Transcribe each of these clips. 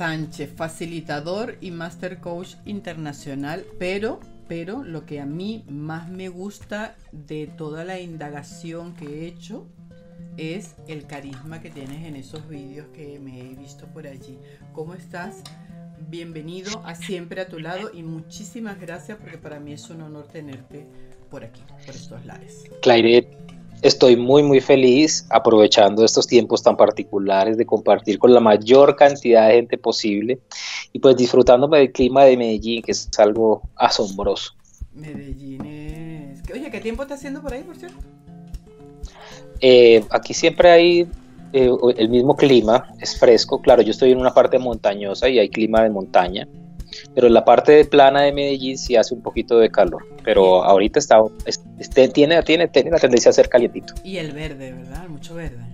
Sánchez, facilitador y master coach internacional, pero pero lo que a mí más me gusta de toda la indagación que he hecho es el carisma que tienes en esos vídeos que me he visto por allí. ¿Cómo estás? Bienvenido a siempre a tu lado y muchísimas gracias porque para mí es un honor tenerte por aquí, por estos lares. Claire, estoy muy muy feliz aprovechando estos tiempos tan particulares de compartir con la mayor cantidad de gente posible y pues disfrutándome del clima de Medellín, que es algo asombroso. Medellín es... Oye, ¿qué tiempo está haciendo por ahí, por cierto? Eh, aquí siempre hay eh, el mismo clima, es fresco. Claro, yo estoy en una parte montañosa y hay clima de montaña, pero en la parte plana de Medellín sí hace un poquito de calor. Pero ahorita está, este, tiene, tiene, tiene la tendencia a ser calientito. Y el verde, ¿verdad? Mucho verde.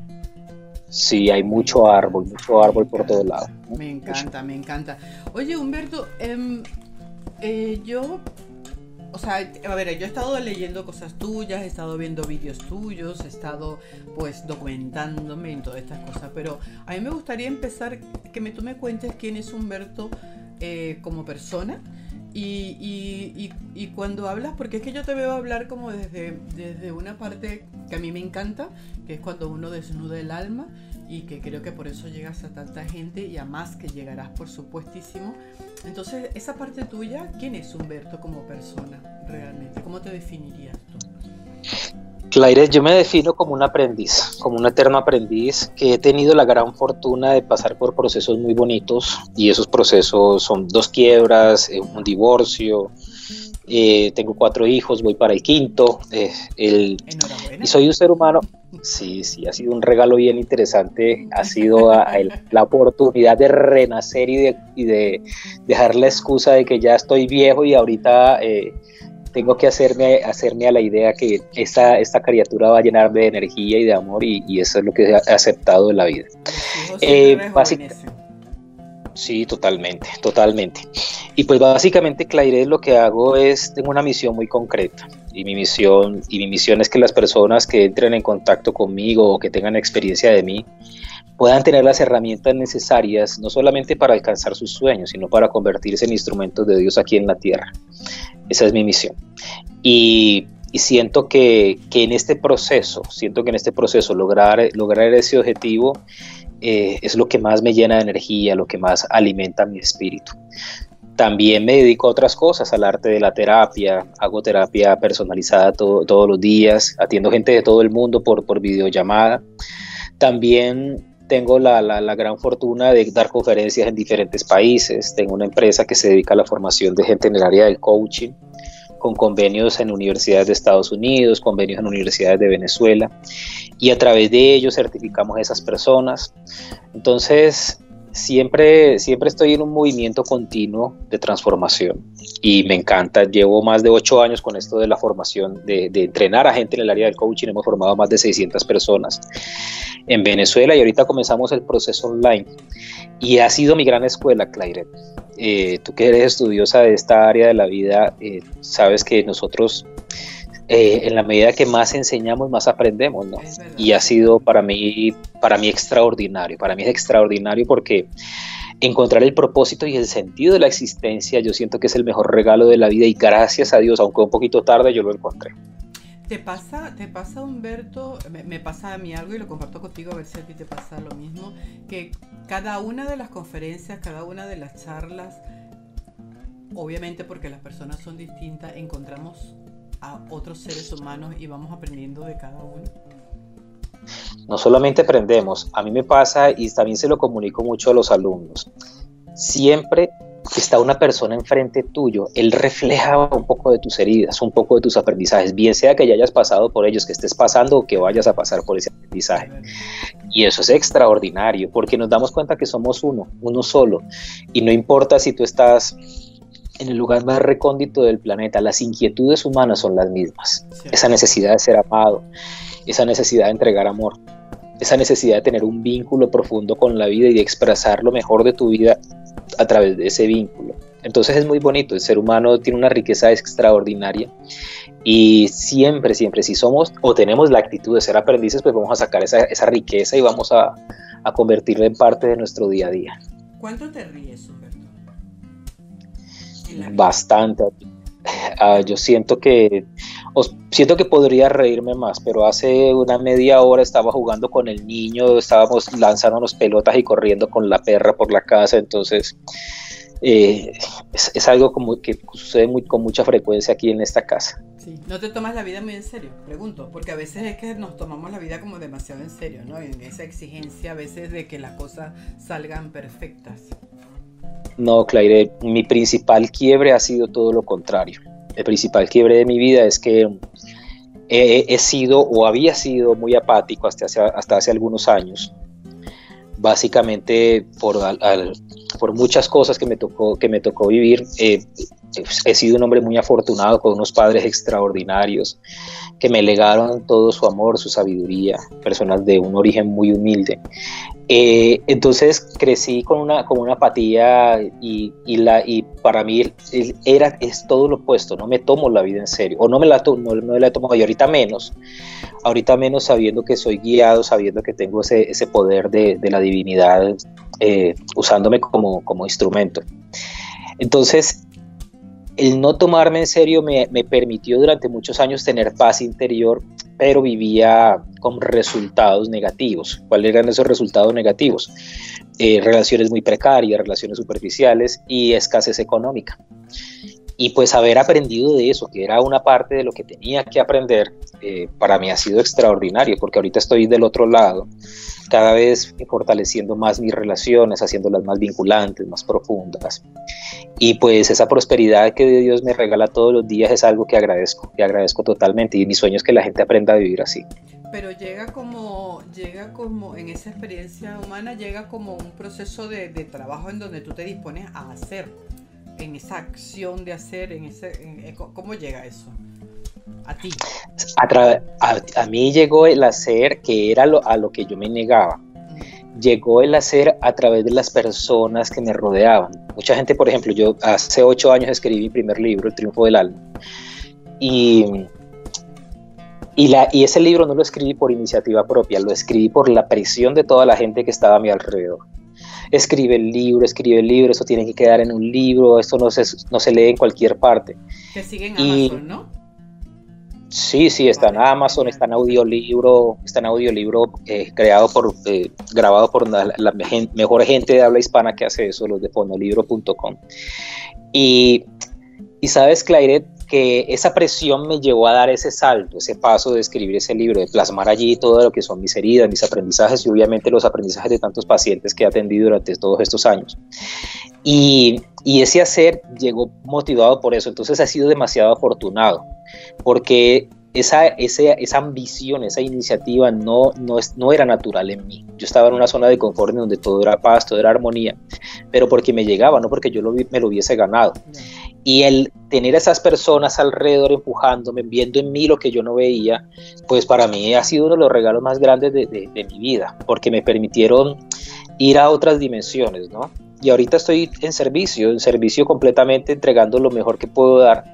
Sí, hay mucho árbol, mucho árbol por todos lados. Me encanta, me encanta. Oye, Humberto, em, eh, yo, o sea, a ver, yo he estado leyendo cosas tuyas, he estado viendo vídeos tuyos, he estado pues documentándome en todas estas cosas, pero a mí me gustaría empezar que me, tú me cuentes quién es Humberto eh, como persona. Y, y, cuando hablas, porque es que yo te veo hablar como desde, desde una parte que a mí me encanta, que es cuando uno desnuda el alma y que creo que por eso llegas a tanta gente y a más que llegarás, por supuestísimo. Entonces, esa parte tuya, ¿quién es Humberto como persona realmente? ¿Cómo te definirías tú? Claire, yo me defino como un aprendiz, como un eterno aprendiz que he tenido la gran fortuna de pasar por procesos muy bonitos y esos procesos son dos quiebras, eh, un divorcio, eh, tengo cuatro hijos, voy para el quinto, eh, el, y soy un ser humano. Sí, sí, ha sido un regalo bien interesante, ha sido la oportunidad de renacer y de, y de, dejar la excusa de que ya estoy viejo y ahorita tengo que hacerme, hacerme a la idea que esta, esta criatura va a llenarme de energía y de amor y, eso es lo que he aceptado de la vida. Eh, sí, totalmente, totalmente. Y pues básicamente, Claire, lo que hago es, tengo una misión muy concreta y mi misión, y mi misión es que las personas que entren en contacto conmigo o que tengan experiencia de mí, puedan tener las herramientas necesarias no solamente para alcanzar sus sueños, sino para convertirse en instrumentos de Dios aquí en la tierra. Esa es mi misión. Y, siento que, en este proceso, siento que en este proceso lograr, lograr ese objetivo eh, es lo que más me llena de energía, lo que más alimenta mi espíritu. También me dedico a otras cosas, al arte de la terapia, hago terapia personalizada todos los días, atiendo gente de todo el mundo por, por videollamada. También tengo la, la, gran fortuna de dar conferencias en diferentes países. Tengo una empresa que se dedica a la formación de gente en el área del coaching, con convenios en universidades de Estados Unidos, convenios en universidades de Venezuela, y a través de ellos certificamos a esas personas. Entonces, siempre, siempre estoy en un movimiento continuo de transformación y me encanta. Llevo más de ocho años con esto de la formación, de, entrenar a gente en el área del coaching. Hemos formado más de 600 personas en Venezuela y ahorita comenzamos el proceso online. Y ha sido mi gran escuela, Claire. Eh, tú que eres estudiosa de esta área de la vida, eh, sabes que nosotros eh, en la medida que más enseñamos, más aprendemos, ¿no? Y ha sido para mí, para mí extraordinario, para mí es extraordinario porque encontrar el propósito y el sentido de la existencia, yo siento que es el mejor regalo de la vida y gracias a Dios, aunque un poquito tarde, yo lo encontré. ¿Te pasa, te pasa Humberto, me, pasa a mí algo y lo comparto contigo a ver si a ti te pasa lo mismo, que cada una de las conferencias, cada una de las charlas, obviamente porque las personas son distintas, encontramos a otros seres humanos y vamos aprendiendo de cada uno? No solamente aprendemos, a mí me pasa y también se lo comunico mucho a los alumnos. Siempre que está una persona enfrente tuyo, él refleja un poco de tus heridas, un poco de tus aprendizajes, bien sea que ya hayas pasado por ellos, que estés pasando o que vayas a pasar por ese aprendizaje. Y eso es extraordinario, porque nos damos cuenta que somos uno, uno solo, y no importa si tú estás en el lugar más recóndito del planeta, las inquietudes humanas son las mismas. Esa necesidad de ser amado, esa necesidad de entregar amor, esa necesidad de tener un vínculo profundo con la vida y de expresar lo mejor de tu vida a través de ese vínculo. Entonces es muy bonito, el ser humano tiene una riqueza extraordinaria y siempre, siempre, si somos o tenemos la actitud de ser aprendices, pues vamos a sacar esa, esa riqueza y vamos a, a convertirla en parte de nuestro día a día. ¿Cuánto te ríes, Humberto? Bastante. Ah, yo siento que siento que podría reírme más, pero hace una media hora estaba jugando con el niño, estábamos lanzándonos pelotas y corriendo con la perra por la casa, entonces eh, es, algo como que sucede muy, con mucha frecuencia aquí en esta casa. Sí. ¿No te tomas la vida muy en serio? Pregunto, porque a veces es que nos tomamos la vida como demasiado en serio, ¿no? En esa exigencia a veces de que las cosas salgan perfectas. No, Claire, mi principal quiebre ha sido todo lo contrario. El principal quiebre de mi vida es que he, sido o había sido muy apático hasta hace, hasta hace algunos años. Básicamente por, por muchas cosas que me tocó, que me tocó vivir. Eh, he sido un hombre muy afortunado con unos padres extraordinarios que me legaron todo su amor, su sabiduría, personas de un origen muy humilde. Eh, entonces crecí con una, con una apatía y, y, la, y para mí era, es todo lo opuesto, no me tomo la vida en serio, o no me la, no, no la tomo y ahorita menos, ahorita menos sabiendo que soy guiado, sabiendo que tengo ese, ese poder de, de, la divinidad eh, usándome como, como instrumento. Entonces, el no tomarme en serio me, permitió durante muchos años tener paz interior, pero vivía con resultados negativos. ¿Cuáles eran esos resultados negativos? Eh, relaciones muy precarias, relaciones superficiales y escasez económica. Y pues haber aprendido de eso, que era una parte de lo que tenía que aprender, eh, para mí ha sido extraordinario, porque ahorita estoy del otro lado cada vez fortaleciendo más mis relaciones, haciéndolas más vinculantes, más profundas. Y pues esa prosperidad que Dios me regala todos los días es algo que agradezco, que agradezco totalmente. Y mi sueño es que la gente aprenda a vivir así. Pero llega como, llega como, en esa experiencia humana, llega como un proceso de, trabajo en donde tú te dispones a hacer, en esa acción de hacer, en ese, ¿cómo llega eso? A ti? A, mí llegó el hacer que era lo, a lo que yo me negaba. Llegó el hacer a través de las personas que me rodeaban. Mucha gente, por ejemplo, yo hace ocho años escribí mi primer libro, El Triunfo del Alma. Y, y, la, y ese libro no lo escribí por iniciativa propia, lo escribí por la presión de toda la gente que estaba a mi alrededor escribe el libro, escribe el libro, eso tiene que quedar en un libro, esto no se, no se lee en cualquier parte. Que sigue en Amazon, ¿no? Sí, sí, está en Amazon, está en audiolibro, está en audiolibro eh, creado por, eh, grabado por la, mejor gente de habla hispana que hace eso, los de fonolibro.com. Y, y sabes, Claire, que esa presión me llevó a dar ese salto, ese paso de escribir ese libro, de plasmar allí todo lo que son mis heridas, mis aprendizajes y obviamente los aprendizajes de tantos pacientes que he atendido durante todos estos años. Y, y ese hacer llegó motivado por eso, entonces ha sido demasiado afortunado, porque esa, esa, ambición, esa iniciativa no, no, es, no era natural en mí. Yo estaba en una zona de confort en donde todo era paz, todo era armonía, pero porque me llegaba, no porque yo lo, me lo hubiese ganado. Y el tener a esas personas alrededor empujándome, viendo en mí lo que yo no veía, pues para mí ha sido uno de los regalos más grandes de, de, de mi vida, porque me permitieron ir a otras dimensiones, ¿no? Y ahorita estoy en servicio, en servicio completamente entregando lo mejor que puedo dar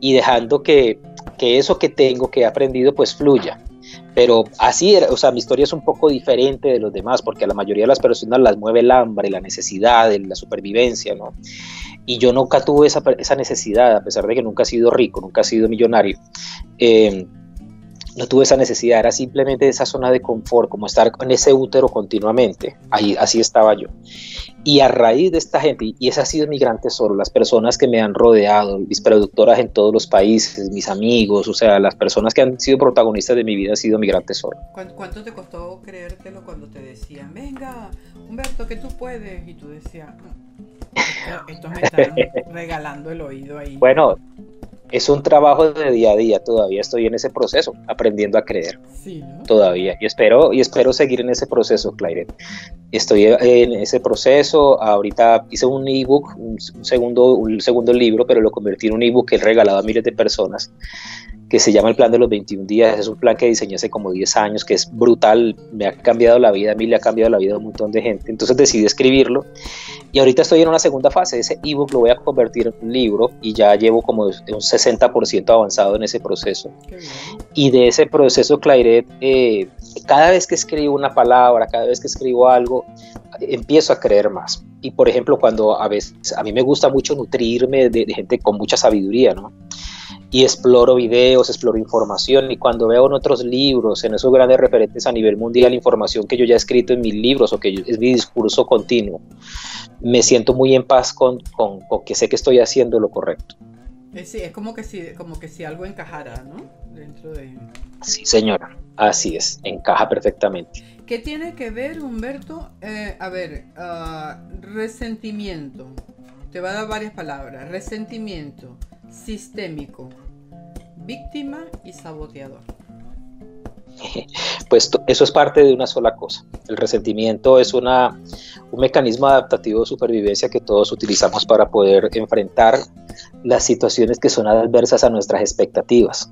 y dejando que, que eso que tengo, que he aprendido, pues fluya. Pero así, o sea, mi historia es un poco diferente de los demás, porque a la mayoría de las personas las mueve el hambre, la necesidad, la supervivencia, ¿no? Y yo nunca tuve esa, esa necesidad, a pesar de que nunca he sido rico, nunca he sido millonario. Eh, no tuve esa necesidad, era simplemente esa zona de confort, como estar en ese útero continuamente, ahí así estaba yo. Y a raíz de esta gente, y ese ha sido mi gran tesoro, las personas que me han rodeado, mis productoras en todos los países, mis amigos, o sea, las personas que han sido protagonistas de mi vida, ha sido mi gran tesoro. ¿Cuánto te costó creértelo cuando te decían, venga, Humberto, que tú puedes? Y tú decías, mm, esto me están regalando el oído ahí. Bueno, es un trabajo de día a día, todavía estoy en ese proceso, aprendiendo a creer. Sí, Todavía. Y espero, y espero seguir en ese proceso, Claire. Estoy en ese proceso. Ahorita hice un ebook, un, segundo, un segundo libro, pero lo convertí en un ebook que he regalado a miles de personas. Que se llama el plan de los 21 días. Es un plan que diseñé hace como 10 años, que es brutal, me ha cambiado la vida, a mí le ha cambiado la vida a un montón de gente. Entonces decidí escribirlo y ahorita estoy en una segunda fase. Ese ebook lo voy a convertir en un libro y ya llevo como un 60% avanzado en ese proceso. Y de ese proceso, Clairet, eh, cada vez que escribo una palabra, cada vez que escribo algo, empiezo a creer más. Y por ejemplo, cuando a veces a mí me gusta mucho nutrirme de, de gente con mucha sabiduría, ¿no? Y exploro videos, exploro información y cuando veo en otros libros, en esos grandes referentes a nivel mundial, información que yo ya he escrito en mis libros o que es mi discurso continuo, me siento muy en paz con, con, que sé que estoy haciendo lo correcto. Eh, sí, es como que si, como que si algo encajara, ¿no? Dentro de... Sí, señora, así es, encaja perfectamente. ¿Qué tiene que ver, Humberto? Eh, a ver, ah, resentimiento. Te va a dar varias palabras. Resentimiento, sistémico, víctima y saboteador. Pues eso es parte de una sola cosa. El resentimiento es una, un mecanismo adaptativo de supervivencia que todos utilizamos para poder enfrentar las situaciones que son adversas a nuestras expectativas.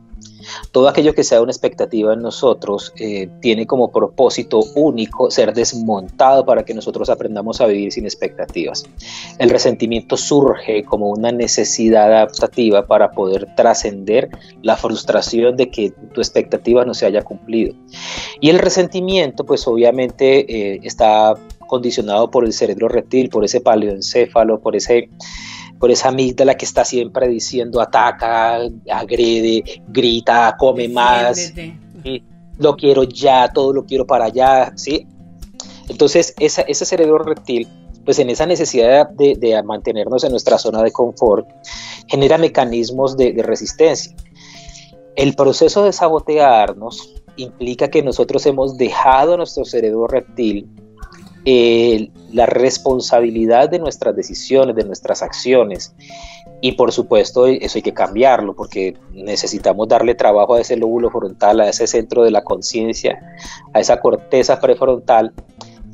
Todo aquello que sea una expectativa en nosotros eh, tiene como propósito único ser desmontado para que nosotros aprendamos a vivir sin expectativas. El resentimiento surge como una necesidad adaptativa para poder trascender la frustración de que tu expectativa no se haya cumplido. Y el resentimiento, pues obviamente eh, está condicionado por el cerebro reptil, por ese paleoencéfalo, por ese por esa amígdala que está siempre diciendo ataca, agrede, grita, come más, lo quiero ya, todo lo quiero para allá, ¿sí? Entonces, ese cerebro reptil, pues en esa necesidad de, mantenernos en nuestra zona de confort, genera mecanismos de, de resistencia. El proceso de sabotearnos implica que nosotros hemos dejado nuestro cerebro reptil eh, la responsabilidad de nuestras decisiones, de nuestras acciones. Y por supuesto eso hay que cambiarlo porque necesitamos darle trabajo a ese lóbulo frontal, a ese centro de la conciencia, a esa corteza prefrontal,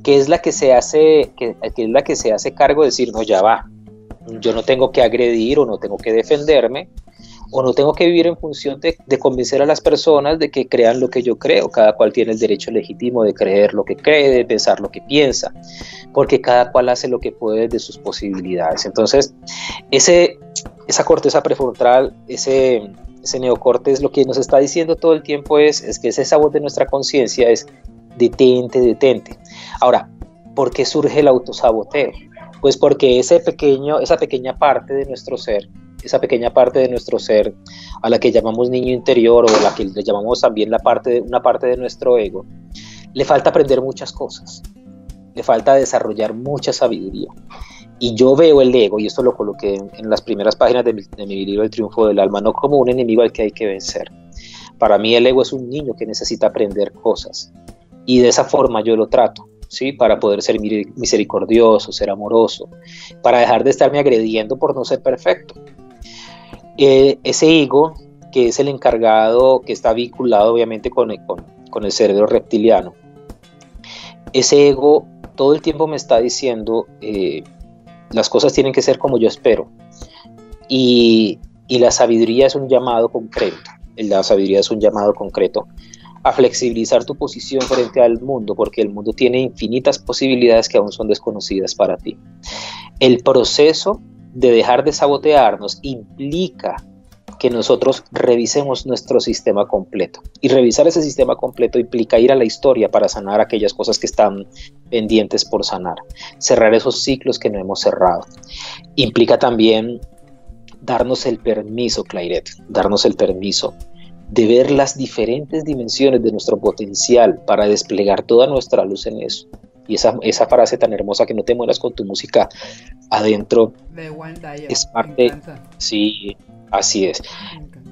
que es la que se hace, que, que es la que se hace cargo de decir, no, ya va, yo no tengo que agredir o no tengo que defenderme, o no tengo que vivir en función de, convencer a las personas de que crean lo que yo creo. Cada cual tiene el derecho legítimo de creer lo que cree, de pensar lo que piensa, porque cada cual hace lo que puede de sus posibilidades. Entonces, ese, esa corteza prefrontal, ese, ese neocortes, lo que nos está diciendo todo el tiempo es, es que esa voz de nuestra conciencia es detente, detente. Ahora, ¿por qué surge el autosaboteo? Pues porque ese pequeño, esa pequeña parte de nuestro ser esa pequeña parte de nuestro ser a la que llamamos niño interior o a la que le llamamos también la parte una parte de nuestro ego, le falta aprender muchas cosas, le falta desarrollar mucha sabiduría. Y yo veo el ego, y esto lo coloqué en, las primeras páginas de mi, libro El triunfo del alma, no como un enemigo al que hay que vencer. Para mí el ego es un niño que necesita aprender cosas. Y de esa forma yo lo trato. ¿sí? Para poder ser misericordioso, ser amoroso, para dejar de estarme agrediendo por no ser perfecto. Ese ego, que es el encargado, que está vinculado obviamente con el, con, cerebro reptiliano, ese ego todo el tiempo me está diciendo, eh, las cosas tienen que ser como yo espero. Y, y, la sabiduría es un llamado concreto. La sabiduría es un llamado concreto a flexibilizar tu posición frente al mundo, porque el mundo tiene infinitas posibilidades que aún son desconocidas para ti. El proceso de dejar de sabotearnos implica que nosotros revisemos nuestro sistema completo. Y revisar ese sistema completo implica ir a la historia para sanar aquellas cosas que están pendientes por sanar, cerrar esos ciclos que no hemos cerrado. Implica también darnos el permiso, Clairet, darnos el permiso de ver las diferentes dimensiones de nuestro potencial para desplegar toda nuestra luz en eso. Y esa, esa frase tan hermosa que no te mueras con tu música adentro es parte, sí, así es.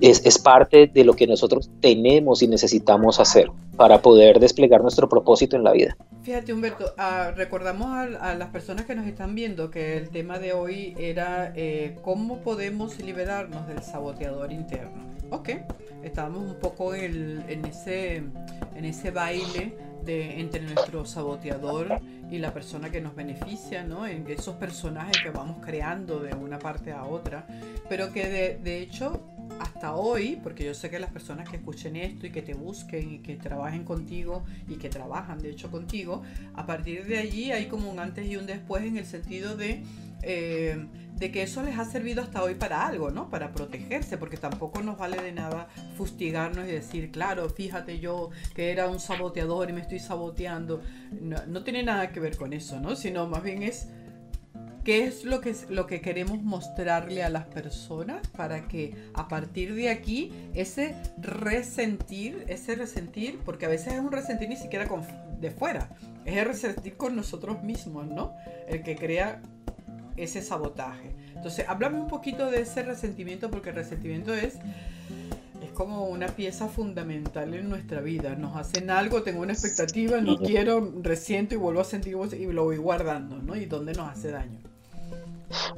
es. Es parte de lo que nosotros tenemos y necesitamos hacer para poder desplegar nuestro propósito en la vida. Fíjate Humberto, ah, recordamos a, las personas que nos están viendo que el tema de hoy era eh, cómo podemos liberarnos del saboteador interno. Ok, estábamos un poco en, en, ese, en ese baile de, entre nuestro saboteador y la persona que nos beneficia, ¿no? En esos personajes que vamos creando de una parte a otra, pero que de, de hecho hasta hoy, porque yo sé que las personas que escuchen esto y que te busquen y que trabajen contigo y que trabajan de hecho contigo, a partir de allí hay como un antes y un después en el sentido de... Eh, de que eso les ha servido hasta hoy para algo, ¿no? Para protegerse, porque tampoco nos vale de nada fustigarnos y decir, claro, fíjate yo que era un saboteador y me estoy saboteando. No, tiene nada que ver con eso, ¿no? Sino más bien es qué es lo que, lo que queremos mostrarle a las personas para que a partir de aquí ese resentir, ese resentir, porque a veces es un resentir ni siquiera de fuera, es el resentir con nosotros mismos, ¿no? El que crea ese sabotaje. Entonces, háblame un poquito de ese resentimiento, porque el resentimiento es, es como una pieza fundamental en nuestra vida. Nos hacen algo, tengo una expectativa, no quiero, resiento y vuelvo a sentir y lo voy guardando, ¿no? Y dónde nos hace daño.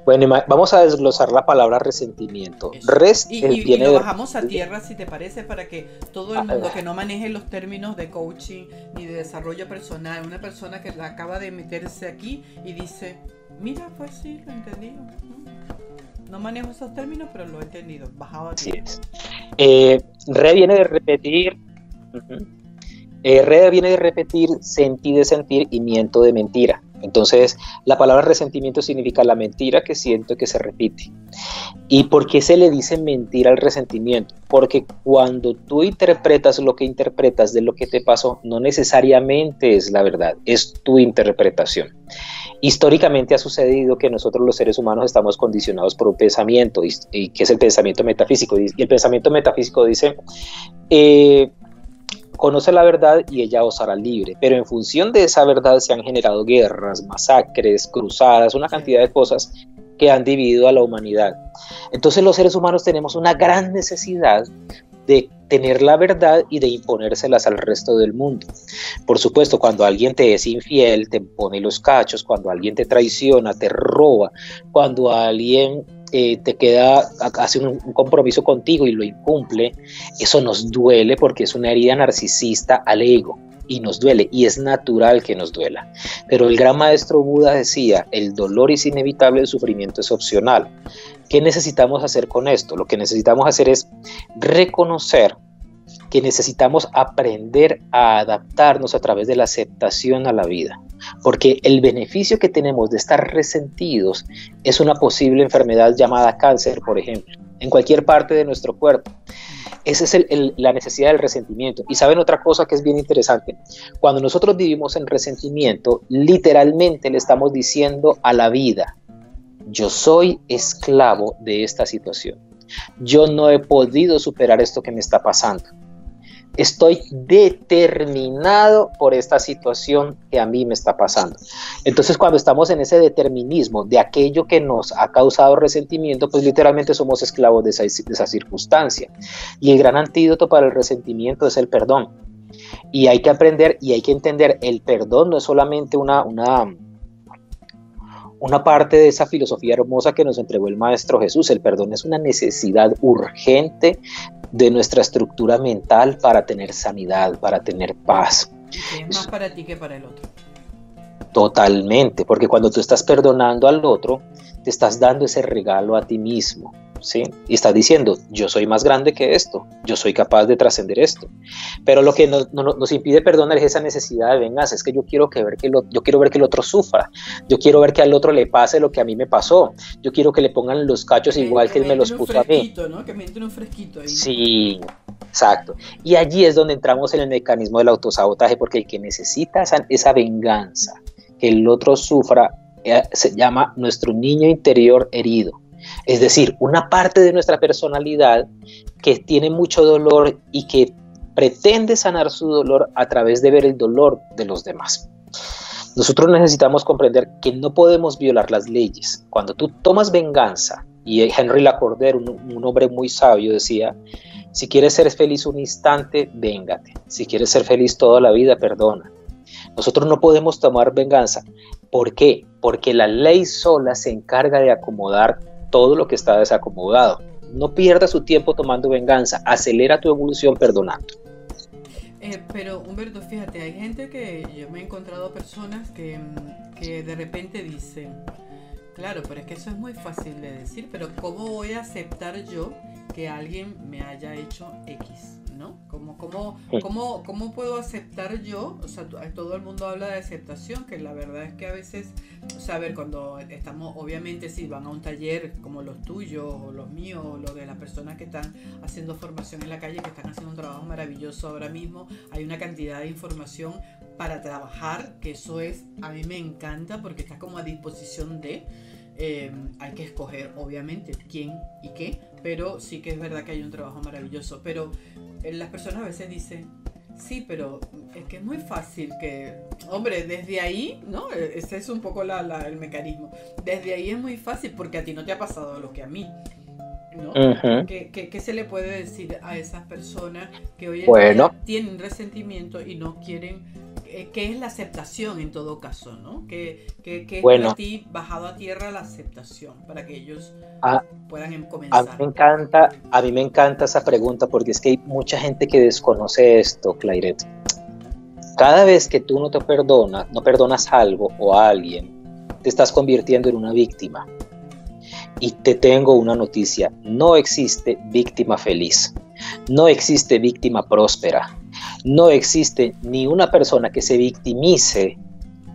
Bueno, vamos a desglosar la palabra resentimiento. Res y, y, lo bajamos a tierra, si te parece, para que todo el ah, mundo que no maneje los términos de coaching ni de desarrollo personal, una persona que acaba de meterse aquí y dice, Mira, pues sí, lo he entendido. No manejo esos términos, pero lo he entendido. Bajado Así es. Eh, re viene de repetir. Eh, re viene de repetir sentir de sentir y miento de mentira. Entonces, la palabra resentimiento significa la mentira que siento que se repite. ¿Y por qué se le dice mentira al resentimiento? Porque cuando tú interpretas lo que interpretas de lo que te pasó, no necesariamente es la verdad, es tu interpretación. Históricamente ha sucedido que nosotros los seres humanos estamos condicionados por un pensamiento, y, que es el pensamiento metafísico. Y el pensamiento metafísico dice, eh, conoce la verdad y ella os hará libre. Pero en función de esa verdad se han generado guerras, masacres, cruzadas, una cantidad de cosas que han dividido a la humanidad. Entonces los seres humanos tenemos una gran necesidad de tener la verdad y de imponérselas al resto del mundo. Por supuesto, cuando alguien te es infiel, te pone los cachos, cuando alguien te traiciona, te roba, cuando alguien eh, te queda, hace un, compromiso contigo y lo incumple, eso nos duele porque es una herida narcisista al ego y nos duele y es natural que nos duela. Pero el gran maestro Buda decía, el dolor es inevitable, el sufrimiento es opcional. ¿Qué necesitamos hacer con esto? Lo que necesitamos hacer es reconocer que necesitamos aprender a adaptarnos a través de la aceptación a la vida. Porque el beneficio que tenemos de estar resentidos es una posible enfermedad llamada cáncer, por ejemplo, en cualquier parte de nuestro cuerpo. Esa es la necesidad del resentimiento. Y saben otra cosa que es bien interesante. Cuando nosotros vivimos en resentimiento, literalmente le estamos diciendo a la vida, yo soy esclavo de esta situación. Yo no he podido superar esto que me está pasando estoy determinado por esta situación que a mí me está pasando. Entonces, cuando estamos en ese determinismo de aquello que nos ha causado resentimiento, pues literalmente somos esclavos de esa, circunstancia. Y el gran antídoto para el resentimiento es el perdón. Y hay que aprender y hay que entender, el perdón no es solamente una, una, una parte de esa filosofía hermosa que nos entregó el Maestro Jesús. El perdón es una necesidad urgente de nuestra estructura mental para tener sanidad, para tener paz. es más para ti que para el otro. Totalmente, porque cuando tú estás perdonando al otro, te estás dando ese regalo a ti mismo. Y está diciendo, yo soy más grande que esto, yo soy capaz de trascender esto. Pero lo que nos, impide perdonar es esa necesidad de venganza, es que yo quiero, que ver que yo quiero ver que el otro sufra, yo quiero ver que al otro le pase lo que a mí me pasó, yo quiero que le pongan los cachos igual que, él me los puso a mí. Que me entre un fresquito ahí. Sí, exacto. Y allí es donde entramos en el mecanismo del autosabotaje, porque el que necesita esa, esa venganza, que el otro sufra, eh, se llama nuestro niño interior herido. Es decir, una parte de nuestra personalidad que tiene mucho dolor y que pretende sanar su dolor a través de ver el dolor de los demás. Nosotros necesitamos comprender que no podemos violar las leyes. Cuando tú tomas venganza, y Henry Lacordaire, un, un hombre muy sabio, decía, si quieres ser feliz un instante, véngate. Si quieres ser feliz toda la vida, perdona. Nosotros no podemos tomar venganza. ¿Por qué? Porque la ley sola se encarga de acomodar todo lo que está desacomodado. No pierdas su tiempo tomando venganza, acelera tu evolución perdonando. Eh, pero Humberto, fíjate, hay gente que yo me he encontrado personas que, que de repente dicen, claro, pero es que eso es muy fácil de decir, pero ¿cómo voy a aceptar yo que alguien me haya hecho X, ¿no? ¿Cómo, cómo, cómo, cómo puedo aceptar yo? O sea, todo el mundo habla de aceptación, que la verdad es que a veces, o sea, a ver, cuando estamos, obviamente si van a un taller como los tuyos o los míos o los de las personas que están haciendo formación en la calle, que están haciendo un trabajo maravilloso ahora mismo, hay una cantidad de información para trabajar, que eso es, a mí me encanta porque está como a disposición de... Em, hay que escoger, obviamente, quién y qué, pero sí que es verdad que hay un trabajo maravilloso. Pero eh, las personas a veces dicen, sí, pero es que es muy fácil que, hombre, desde ahí, ¿no? E, ese es un poco el mecanismo. Desde ahí es muy fácil porque a ti no te ha pasado lo que a mí. ¿no? ¿Qué, se le puede decir a esas personas que hoy en día tienen resentimiento y no quieren eh, qué es la aceptación en todo caso, ¿no? ¿Qué, es para ti bajado a tierra la aceptación para que ellos ah, puedan em, comenzar? A mí, me encanta, a mí me encanta esa pregunta porque es que hay mucha gente que desconoce esto, Clairet. Cada vez que tú no te perdonas, no perdonas algo o a alguien, te estás convirtiendo en una víctima. Y te tengo una noticia, no existe víctima feliz, no existe víctima próspera, no existe ni una persona que se victimice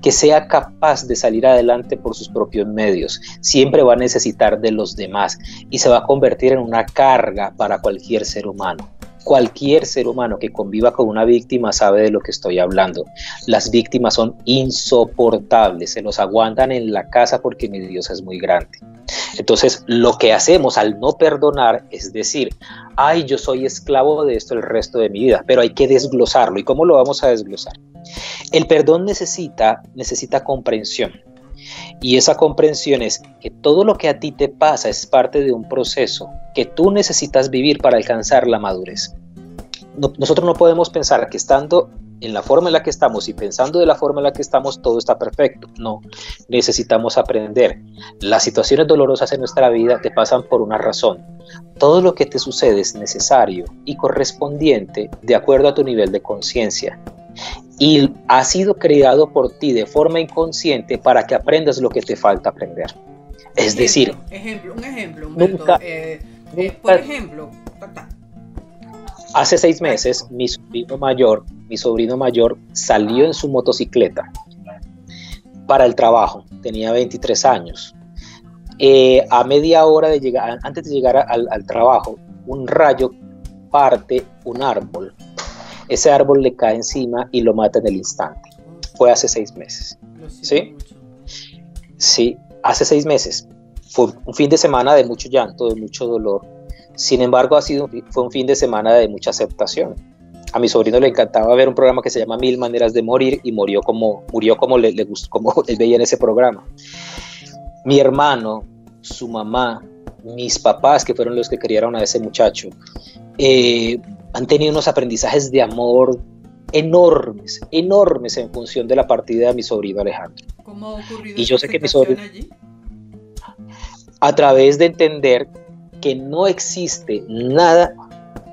que sea capaz de salir adelante por sus propios medios. Siempre va a necesitar de los demás y se va a convertir en una carga para cualquier ser humano. Cualquier ser humano que conviva con una víctima sabe de lo que estoy hablando. Las víctimas son insoportables, se los aguantan en la casa porque mi Dios es muy grande. Entonces, lo que hacemos al no perdonar es decir, ay, yo soy esclavo de esto el resto de mi vida, pero hay que desglosarlo. ¿Y cómo lo vamos a desglosar? El perdón necesita, necesita comprensión. Y esa comprensión es que todo lo que a ti te pasa es parte de un proceso que tú necesitas vivir para alcanzar la madurez. nosotros no podemos pensar que estando en la forma en la que estamos y pensando de la forma en la que estamos, todo está perfecto. No, necesitamos aprender. Las situaciones dolorosas en nuestra vida te pasan por una razón. Todo lo que te sucede es necesario y correspondiente de acuerdo a tu nivel de conciencia. Y ha sido creado por ti de forma inconsciente para que aprendas lo que te falta aprender. Es decir, ejemplo, un ejemplo, nunca, eh, eh, por ejemplo, Hace seis meses, mi sobrino mayor, mi sobrino mayor salió en su motocicleta para el trabajo. Tenía 23 años. Eh, a media hora de llegar, antes de llegar al, trabajo, un rayo parte un árbol. Ese árbol le cae encima y lo mata en el instante. Fue hace seis meses. ¿Sí? Sí, hace seis meses. Fue un fin de semana de mucho llanto, de mucho dolor sin embargo, ha sido, fue un fin de semana de mucha aceptación. A mi sobrino le encantaba ver un programa que se llama Mil Maneras de Morir y murió como, murió como, le, gustó, como él veía en ese programa. Mi hermano, su mamá, mis papás, que fueron los que criaron a ese muchacho, eh, han tenido unos aprendizajes de amor enormes, enormes en función de la partida de mi sobrino Alejandro. ¿Cómo ha ocurrido y yo sé que mi sobrino, allí? A través de entender que no existe nada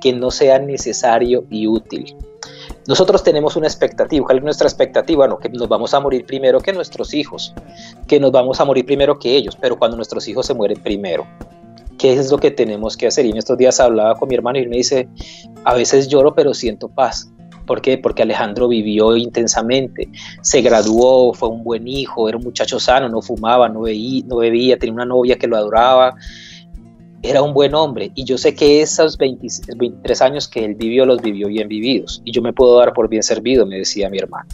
que no sea necesario y útil. Nosotros tenemos una expectativa, ¿cuál es nuestra expectativa? No, que nos vamos a morir primero que nuestros hijos, que nos vamos a morir primero que ellos, pero cuando nuestros hijos se mueren primero, ¿qué es lo que tenemos que hacer? Y en estos días hablaba con mi hermano y él me dice, a veces lloro pero siento paz. ¿Por qué? Porque Alejandro vivió intensamente, se graduó, fue un buen hijo, era un muchacho sano, no fumaba, no bebía, tenía una novia que lo adoraba, era un buen hombre y yo sé que esos 23 años que él vivió los vivió bien vividos y yo me puedo dar por bien servido, me decía mi hermano.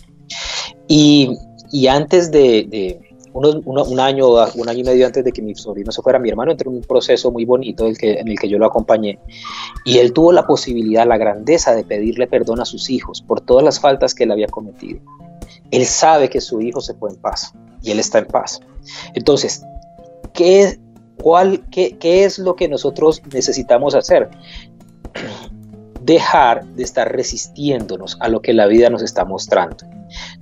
Y, y antes de, un año, un año y medio antes de que mi sobrino se fuera, mi hermano entró en un proceso muy bonito el que, en el que yo lo acompañé y él tuvo la posibilidad, la grandeza de pedirle perdón a sus hijos por todas las faltas que él había cometido. Él sabe que su hijo se fue en paz y él está en paz. Entonces, ¿qué, ¿Cuál, qué, es lo que nosotros necesitamos hacer? Dejar de estar resistiéndonos a lo que la vida nos está mostrando.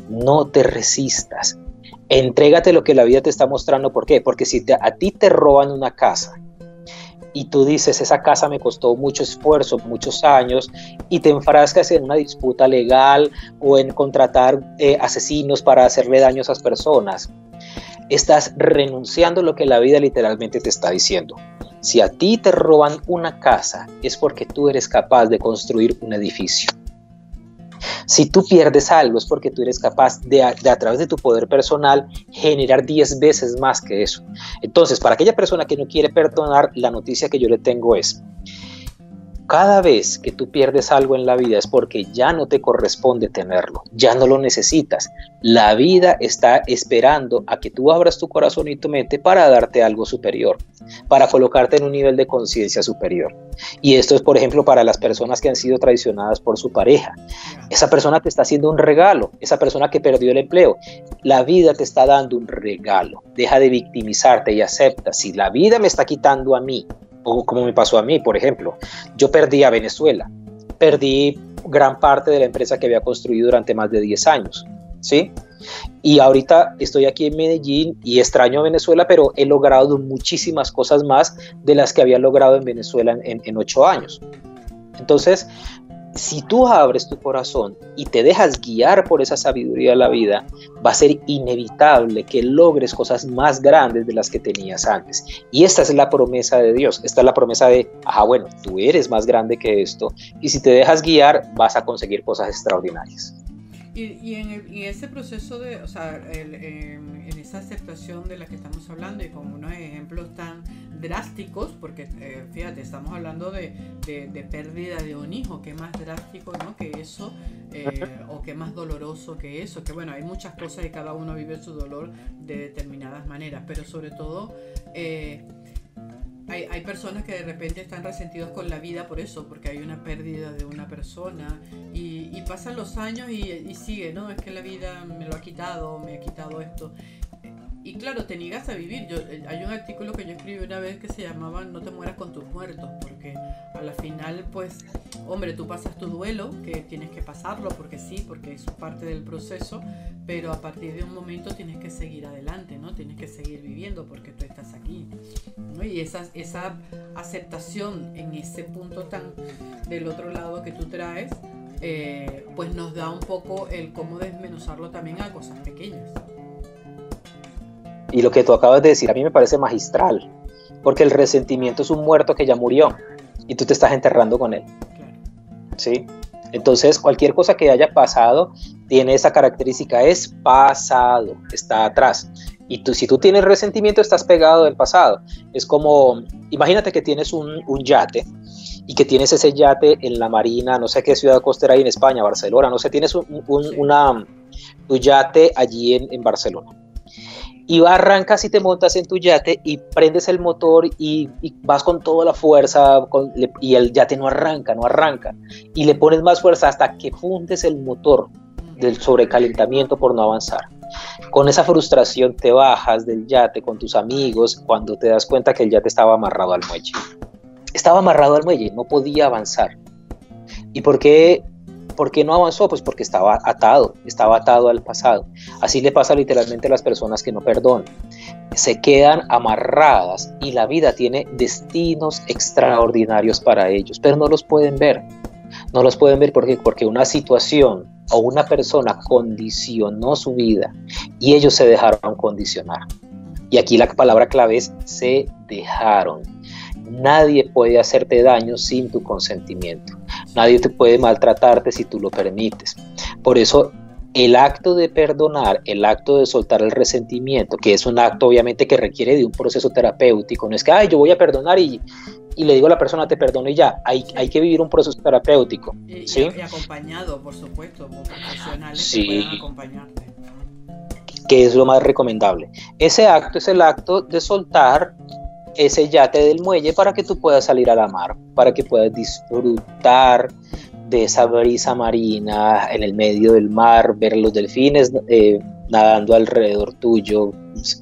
No te resistas. Entrégate lo que la vida te está mostrando. ¿Por qué? Porque si a ti te roban una casa y tú dices, esa casa me costó mucho esfuerzo, muchos años, y te enfrascas en una disputa legal o en contratar eh, asesinos para hacerle daño a esas personas, estás renunciando a lo que la vida literalmente te está diciendo. Si a ti te roban una casa, es porque tú eres capaz de construir un edificio. Si tú pierdes algo es porque tú eres capaz de, a, través de tu poder personal generar 10 veces más que eso. Entonces, para aquella persona que no quiere perdonar, la noticia que yo le tengo es, cada vez que tú pierdes algo en la vida es porque ya no te corresponde tenerlo, ya no lo necesitas. La vida está esperando a que tú abras tu corazón y tu mente para darte algo superior, para colocarte en un nivel de conciencia superior. Y esto es, por ejemplo, para las personas que han sido traicionadas por su pareja. Esa persona te está haciendo un regalo, esa persona que perdió el empleo. La vida te está dando un regalo. Deja de victimizarte y acepta. Si la vida me está quitando a mí como me pasó a mí, por ejemplo. Yo perdí a Venezuela, perdí gran parte de la empresa que había construido durante más de 10 años, ¿sí? Y ahorita estoy aquí en Medellín y extraño a Venezuela, pero he logrado muchísimas cosas más de las que había logrado en Venezuela en, en, ocho años. Entonces, si tú abres tu corazón y te dejas guiar por esa sabiduría de la vida, va a ser inevitable que logres cosas más grandes de las que tenías antes. Y esta es la promesa de Dios, esta es la promesa de, ajá, bueno, tú eres más grande que esto, y si te dejas guiar, vas a conseguir cosas extraordinarias. Y, en, ese proceso de, o sea, en, esa aceptación de la que estamos hablando y con unos ejemplos tan drásticos, porque eh, fíjate, estamos hablando de, pérdida de un hijo, que más drástico ¿no? que eso, eh, o que más doloroso que eso, que bueno, hay muchas cosas y cada uno vive su dolor de determinadas maneras, pero sobre todo... Eh, hay, hay, personas que de repente están resentidos con la vida por eso, porque hay una pérdida de una persona y, y pasan los años y, y, sigue, ¿no? Es que la vida me lo ha quitado, me ha quitado esto. Y claro, te niegas a vivir. Yo, eh, hay un artículo que yo escribí una vez que se llamaba No te mueras con tus muertos, porque a la final, pues, hombre, tú pasas tu duelo, que tienes que pasarlo, porque sí, porque es parte del proceso, pero a partir de un momento tienes que seguir adelante, ¿no? Tienes que seguir viviendo porque tú estás aquí. Y esa, esa aceptación en ese punto tan del otro lado que tú traes, eh, pues nos da un poco el cómo desmenuzarlo también a cosas pequeñas. Y lo que tú acabas de decir a mí me parece magistral, porque el resentimiento es un muerto que ya murió y tú te estás enterrando con él. ¿Sí? Entonces, cualquier cosa que haya pasado tiene esa característica, es pasado, está atrás. Y tú, si tú tienes resentimiento, estás pegado del pasado. Es como, imagínate que tienes un, yate y que tienes ese yate en la marina, no sé qué ciudad costera hay en España, Barcelona, no sé, tienes un, una, tu yate allí en, en Barcelona y arrancas y te montas en tu yate y prendes el motor y, vas con toda la fuerza y el yate no arranca, no arranca. Y le pones más fuerza hasta que fundes el motor del sobrecalentamiento por no avanzar. Con esa frustración te bajas del yate con tus amigos cuando te das cuenta que el yate estaba amarrado al muelle. Estaba amarrado al muelle, no podía avanzar. ¿Y por qué ¿Por qué no avanzó? Pues porque estaba atado, estaba atado al pasado. Así le pasa literalmente a las personas que no perdonan. Se quedan amarradas y la vida tiene destinos extraordinarios para ellos, pero no los pueden ver. No los pueden ver porque, porque una situación o una persona condicionó su vida y ellos se dejaron condicionar. Y aquí la palabra clave es se dejaron. Nadie puede hacerte daño sin tu consentimiento. Nadie te puede maltratarte si tú lo permites. Por eso el acto de perdonar, el acto de soltar el resentimiento, que es un acto obviamente que requiere de un proceso terapéutico, no es que, ay, yo voy a perdonar y, le digo a la persona te perdono y ya, hay, hay que vivir un proceso terapéutico. Y, ¿sí? y acompañado, por supuesto, por profesionales sí. que acompañarte. Que es lo más recomendable. Ese acto es el acto de soltar ese yate del muelle para que tú puedas salir a la mar, para que puedas disfrutar de esa brisa marina en el medio del mar, ver los delfines eh, nadando alrededor tuyo,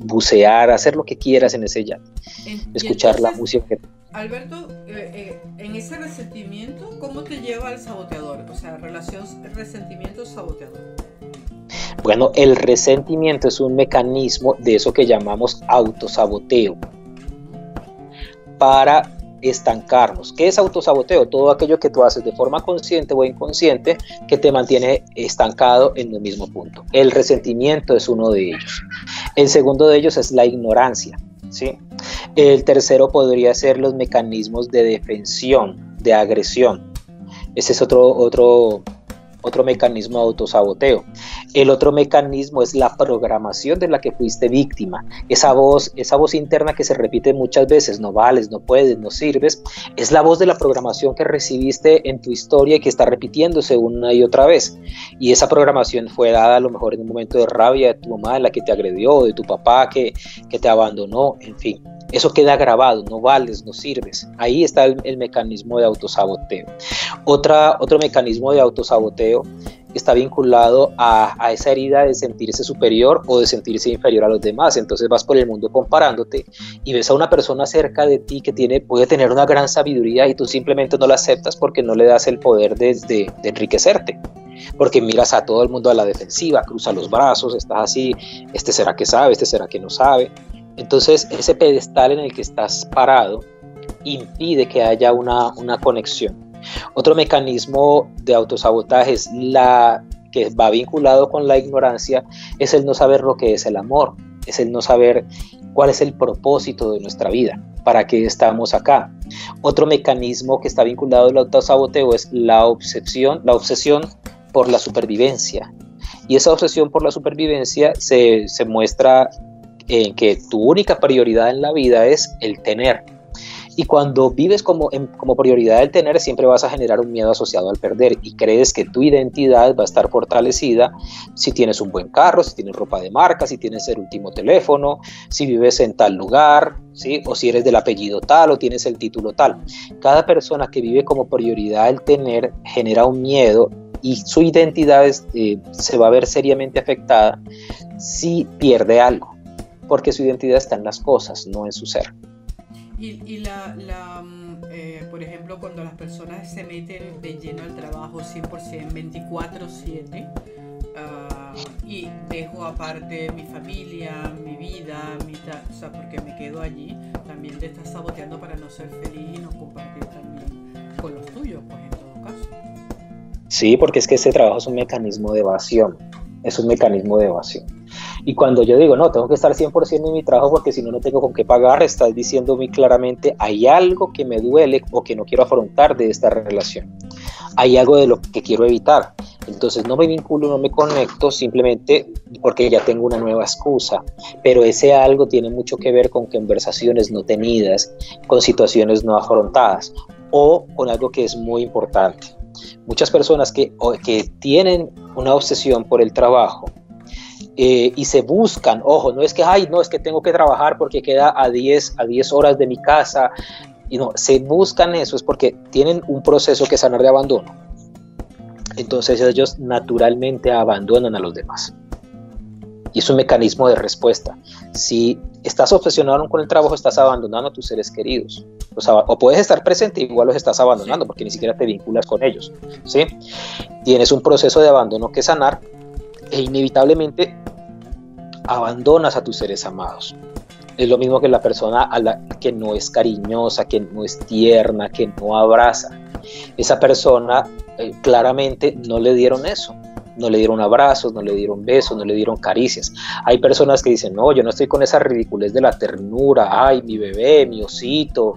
bucear, hacer lo que quieras en ese yate, escuchar la música. Alberto, eh, eh, en ese resentimiento, ¿cómo te lleva al saboteador? O sea, relación resentimiento-saboteador. Bueno, el resentimiento es un mecanismo de eso que llamamos autosaboteo para estancarnos. ¿Qué es autosaboteo? Todo aquello que tú haces de forma consciente o inconsciente que te mantiene estancado en el mismo punto. El resentimiento es uno de ellos. El segundo de ellos es la ignorancia. ¿sí? El tercero podría ser los mecanismos de defensión, de agresión. Ese es otro, otro, otro mecanismo de autosaboteo. El otro mecanismo es la programación de la que fuiste víctima. Esa voz, esa voz interna que se repite muchas veces, no vales, no puedes, no sirves, es la voz de la programación que recibiste en tu historia y que está repitiéndose una y otra vez. Y esa programación fue dada a lo mejor en un momento de rabia de tu mamá, la que te agredió, de tu papá que, que te abandonó, en fin. Eso queda grabado, no vales, no sirves. Ahí está el, mecanismo de autosaboteo. Otra, otro mecanismo de autosaboteo está vinculado a, esa herida de sentirse superior o de sentirse inferior a los demás. Entonces vas por el mundo comparándote y ves a una persona cerca de ti que tiene, puede tener una gran sabiduría y tú simplemente no la aceptas porque no le das el poder de, de enriquecerte porque miras a todo el mundo a la defensiva, cruza los brazos, estás así, este será que sabe, este será que no sabe. Entonces ese pedestal en el que estás parado impide que haya una, conexión. Otro mecanismo de autosabotaje es la que va vinculado con la ignorancia, es el no saber lo que es el amor, es el no saber cuál es el propósito de nuestra vida, para qué estamos acá. Otro mecanismo que está vinculado al autosaboteo es la obsesión, la obsesión por la supervivencia. Y esa obsesión por la supervivencia se, se muestra en que tu única prioridad en la vida es el tener. Y cuando vives como, como prioridad el tener, siempre vas a generar un miedo asociado al perder y crees que tu identidad va a estar fortalecida si tienes un buen carro, si tienes ropa de marca, si tienes el último teléfono, si vives en tal lugar, ¿sí? o si eres del apellido tal o tienes el título tal. Cada persona que vive como prioridad el tener genera un miedo y su identidad eh, se va a ver seriamente afectada si pierde algo porque su identidad está en las cosas, no en su ser. Y, la, mm, eh, por ejemplo, cuando las personas se meten de lleno al trabajo 100%, 24/7, ah, y dejo aparte mi familia, mi vida, mi o sea, porque me quedo allí, también te estás saboteando para no ser feliz y no compartir también con los tuyos, pues en todo caso. Sí, porque es que ese trabajo es un mecanismo de evasión, es un mecanismo de evasión. Y cuando yo digo, no, tengo que estar 100% en mi trabajo porque si no, no tengo con qué pagar, estás diciendo muy claramente, hay algo que me duele o que no quiero afrontar de esta relación. Hay algo de lo que quiero evitar. Entonces no me vinculo, no me conecto simplemente porque ya tengo una nueva excusa. Pero ese algo tiene mucho que ver con conversaciones no tenidas, con situaciones no afrontadas o con algo que es muy importante. Muchas personas que, que tienen una obsesión por el trabajo, eh, y se buscan, ojo, no es que, ay, no, es que tengo que trabajar porque queda a 10, a 10 horas de mi casa, y no, se buscan eso es porque tienen un proceso que sanar de abandono. Entonces ellos naturalmente abandonan a los demás. Y es un mecanismo de respuesta. Si estás obsesionado con el trabajo, estás abandonando a tus seres queridos. O, puedes estar presente, igual los estás abandonando porque ni siquiera te vinculas con ellos. ¿sí? Tienes un proceso de abandono que sanar e inevitablemente abandonas a tus seres amados. Es lo mismo que la persona a la que no es cariñosa, que no es tierna, que no abraza. Esa persona eh, claramente no le dieron eso. No le dieron abrazos, no le dieron besos, no le dieron caricias. Hay personas que dicen, no, yo no estoy con esa ridiculez de la ternura, ay, mi bebé, mi osito,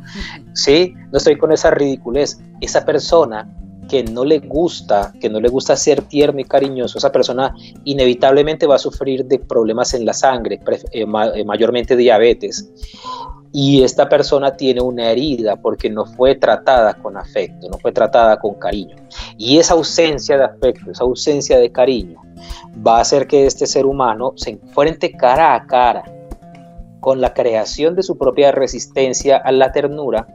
¿sí? No estoy con esa ridiculez. Esa persona que no le gusta, que no le gusta ser tierno y cariñoso, esa persona inevitablemente va a sufrir de problemas en la sangre, eh, eh, mayormente diabetes. Y esta persona tiene una herida porque no fue tratada con afecto, no fue tratada con cariño. Y esa ausencia de afecto, esa ausencia de cariño, va a hacer que este ser humano se enfrente cara a cara con la creación de su propia resistencia a la ternura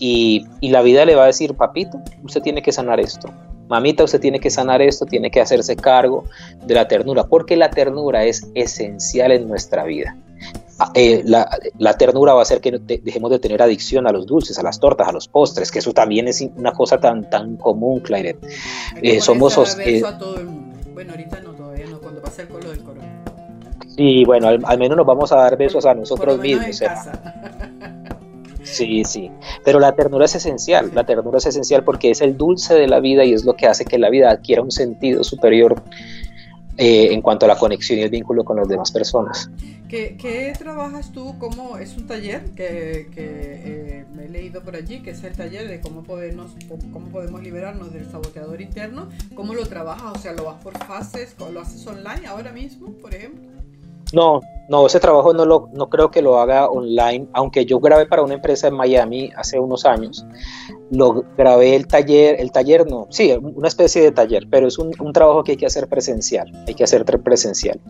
y, la vida le va a decir, papito, usted tiene que sanar esto. Mamita, usted tiene que sanar esto, tiene que hacerse cargo de la ternura, porque la ternura es esencial en nuestra vida. Ah, eh, la, ternura va a hacer que dejemos de tener adicción a los dulces, a las tortas, a los postres, que eso también es una cosa tan, tan común, Claire. Eh, somos... Eh, a todo el mundo. Bueno, ahorita no, todavía no, cuando pase el color del corona. Sí, bueno, al, menos nos vamos a dar besos a nosotros mismos. Sí, sí. Pero la ternura es esencial. La ternura es esencial porque es el dulce de la vida y es lo que hace que la vida adquiera un sentido superior eh, en cuanto a la conexión y el vínculo con las demás personas. ¿Qué, trabajas tú? ¿Cómo es un taller que, eh, me he leído por allí, que es el taller de cómo podemos, cómo podemos liberarnos del saboteador interno? ¿Cómo lo trabajas? O sea, ¿lo vas por fases? ¿Lo haces online ahora mismo, por ejemplo? No, no, ese trabajo no, lo, no creo que lo haga online, aunque yo grabé para una empresa en Miami hace unos años. Lo grabé el taller, el taller no, sí, una especie de taller, pero es un, trabajo que hay que hacer presencial, hay que hacer presencial.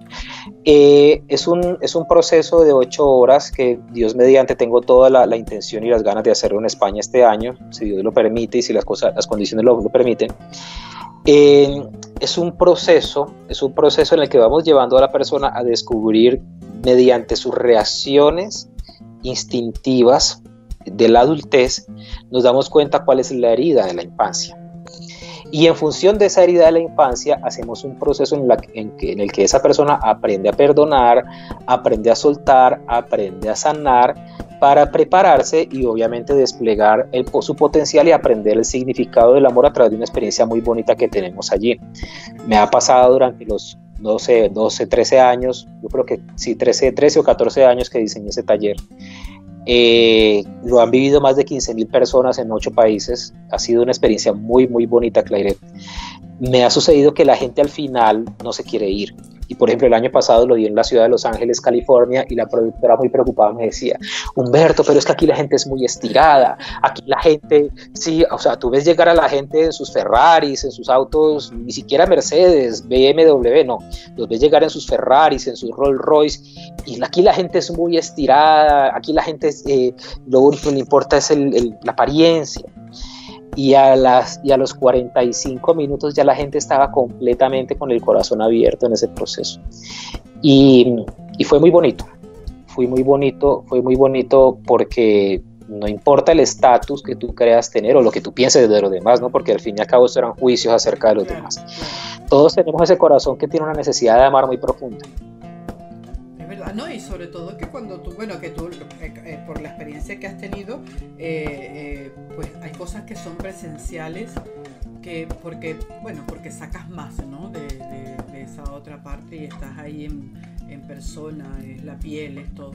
Eh, es, un, es un proceso de ocho horas que Dios mediante tengo toda la, intención y las ganas de hacerlo en España este año, si Dios lo permite y si las, cosas, las condiciones lo, lo permiten. Eh, es un proceso, es un proceso en el que vamos llevando a la persona a descubrir mediante sus reacciones instintivas de la adultez, nos damos cuenta cuál es la herida de la infancia. Y en función de esa herida de la infancia, hacemos un proceso en, en, el que esa persona aprende a perdonar, aprende a soltar, aprende a sanar para prepararse y obviamente desplegar el, su potencial y aprender el significado del amor a través de una experiencia muy bonita que tenemos allí. Me ha pasado durante los 12, 12 13 años, yo creo que sí, 13, 13 o 14 años que diseñé ese taller. Eh, lo han vivido más de 15 mil personas en ocho países. Ha sido una experiencia muy, muy bonita, Claire. Me ha sucedido que la gente al final no se quiere ir. Y por ejemplo, el año pasado lo di en la ciudad de Los Ángeles, California, y la productora muy preocupada me decía, Humberto, pero es que aquí la gente es muy estirada, aquí la gente, sí, o sea, tú ves llegar a la gente en sus Ferraris, en sus autos, ni siquiera Mercedes, BMW, no, los ves llegar en sus Ferraris, en sus Rolls Royce, y aquí la gente es muy estirada, aquí la gente, eh, lo único que le importa es la apariencia y a, las, y a los 45 minutos ya la gente estaba completamente con el corazón abierto en ese proceso. Y, y fue muy bonito, fue muy bonito, fue muy bonito porque no importa el estatus que tú creas tener o lo que tú pienses de los demás, ¿no? porque al fin y al cabo eran juicios acerca de los demás. Todos tenemos ese corazón que tiene una necesidad de amar muy profunda. Sobre todo que cuando tú, bueno, que tú, eh, eh, por la experiencia que has tenido, eh, pues hay cosas que son presenciales que, porque, bueno, porque sacas más, ¿no? De, esa otra parte y estás ahí en, persona, es la piel, es todo.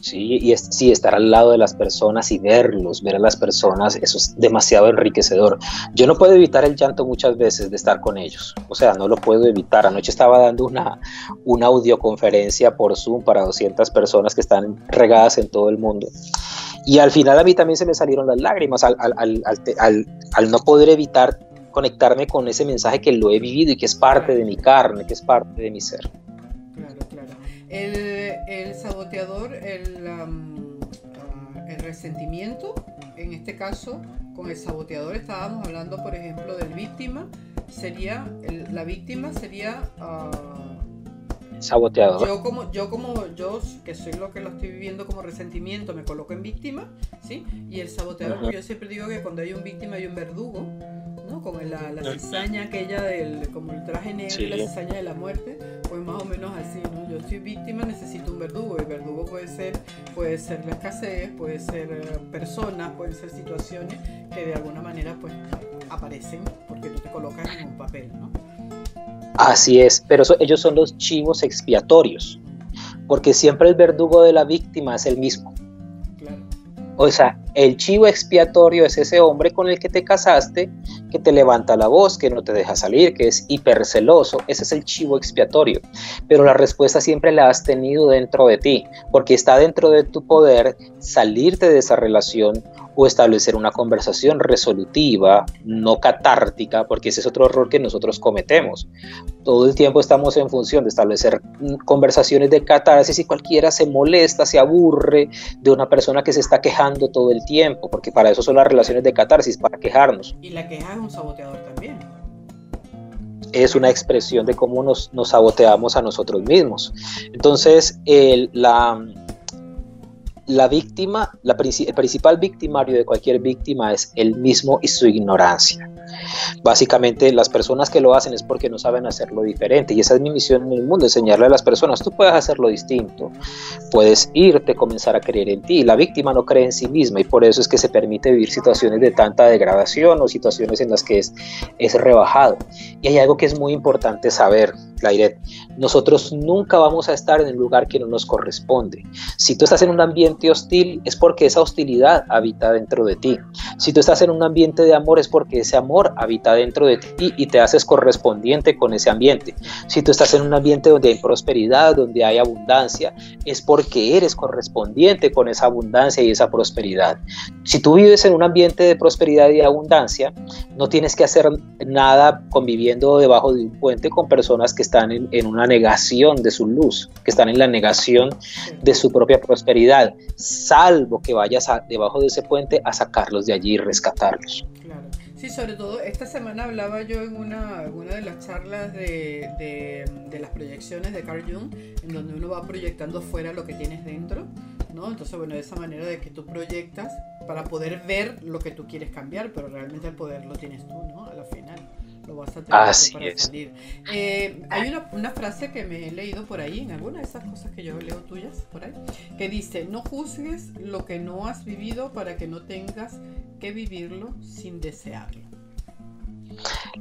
Sí, y es, sí, estar al lado de las personas y verlos, ver a las personas, eso es demasiado enriquecedor. Yo no puedo evitar el llanto muchas veces de estar con ellos, o sea, no lo puedo evitar. Anoche estaba dando una, una audioconferencia por Zoom para 200 personas que están regadas en todo el mundo. Y al final a mí también se me salieron las lágrimas al, al, al, al no poder evitar conectarme con ese mensaje que lo he vivido y que es parte de mi carne, que es parte de mi ser. Claro, claro. El saboteador, el, ah, el resentimiento, en este caso, con el saboteador estábamos hablando, por ejemplo, del víctima, sería, la víctima sería... Uh, saboteador. Yo como, yo como, yo que soy lo que lo estoy viviendo como resentimiento, me coloco en víctima, ¿sí? Y el saboteador, yo siempre digo que cuando hay un víctima hay un verdugo, ¿no? Como la, la cizaña aquella del, como el traje negro y la cizaña de la muerte, pues más o menos así, ¿no? Yo soy víctima, necesito un verdugo. El verdugo puede ser, puede ser la escasez, puede ser eh, personas, pueden ser situaciones que de alguna manera pues aparecen porque tú te colocas en un papel, ¿no? Así es, pero ellos son los chivos expiatorios, porque siempre el verdugo de la víctima es el mismo. O sea, el chivo expiatorio es ese hombre con el que te casaste, que te levanta la voz, que no te deja salir, que es hiperceloso. Ese es el chivo expiatorio. Pero la respuesta siempre la has tenido dentro de ti, porque está dentro de tu poder salirte de esa relación o establecer una conversación resolutiva, no catártica, porque ese es otro error que nosotros cometemos. Todo el tiempo estamos en función de establecer conversaciones de catarsis y cualquiera se molesta, se aburre de una persona que se está quejando todo el tiempo, porque para eso son las relaciones de catarsis, para quejarnos. Y la queja es un saboteador también. Es una expresión de cómo nos, saboteamos a nosotros mismos. Entonces, la, la víctima, el principal victimario de cualquier víctima es él mismo y su ignorancia. Básicamente las personas que lo hacen es porque no saben hacerlo diferente y esa es mi misión en el mundo, enseñarle a las personas, tú puedes hacerlo distinto, puedes irte, comenzar a creer en ti. La víctima no cree en sí misma y por eso es que se permite vivir situaciones de tanta degradación o situaciones en las que es, es rebajado. Y hay algo que es muy importante saber, Clairet, nosotros nunca vamos a estar en el lugar que no nos corresponde. Si tú estás en un ambiente hostil es porque esa hostilidad habita dentro de ti. Si tú estás en un ambiente de amor es porque ese amor habita dentro de ti y te haces correspondiente con ese ambiente. Si tú estás en un ambiente donde hay prosperidad, donde hay abundancia, es porque eres correspondiente con esa abundancia y esa prosperidad. Si tú vives en un ambiente de prosperidad y abundancia, no tienes que hacer nada conviviendo debajo de un puente con personas que están en, en una negación de su luz, que están en la negación de su propia prosperidad, salvo que vayas debajo de ese puente a sacarlos de allí y rescatarlos. Claro. Sí, sobre todo esta semana hablaba yo en una, de las charlas de, de, las proyecciones de Carl Jung, en donde uno va proyectando fuera lo que tienes dentro, ¿no? Entonces, bueno, de esa manera de que tú proyectas para poder ver lo que tú quieres cambiar, pero realmente el poder lo tienes tú, ¿no? A la final lo vas a tener para salir. Eh, hay una, una, frase que me he leído por ahí, en alguna de esas cosas que yo leo tuyas por ahí, que dice, no juzgues lo que no has vivido para que no tengas que vivirlo sin desearlo.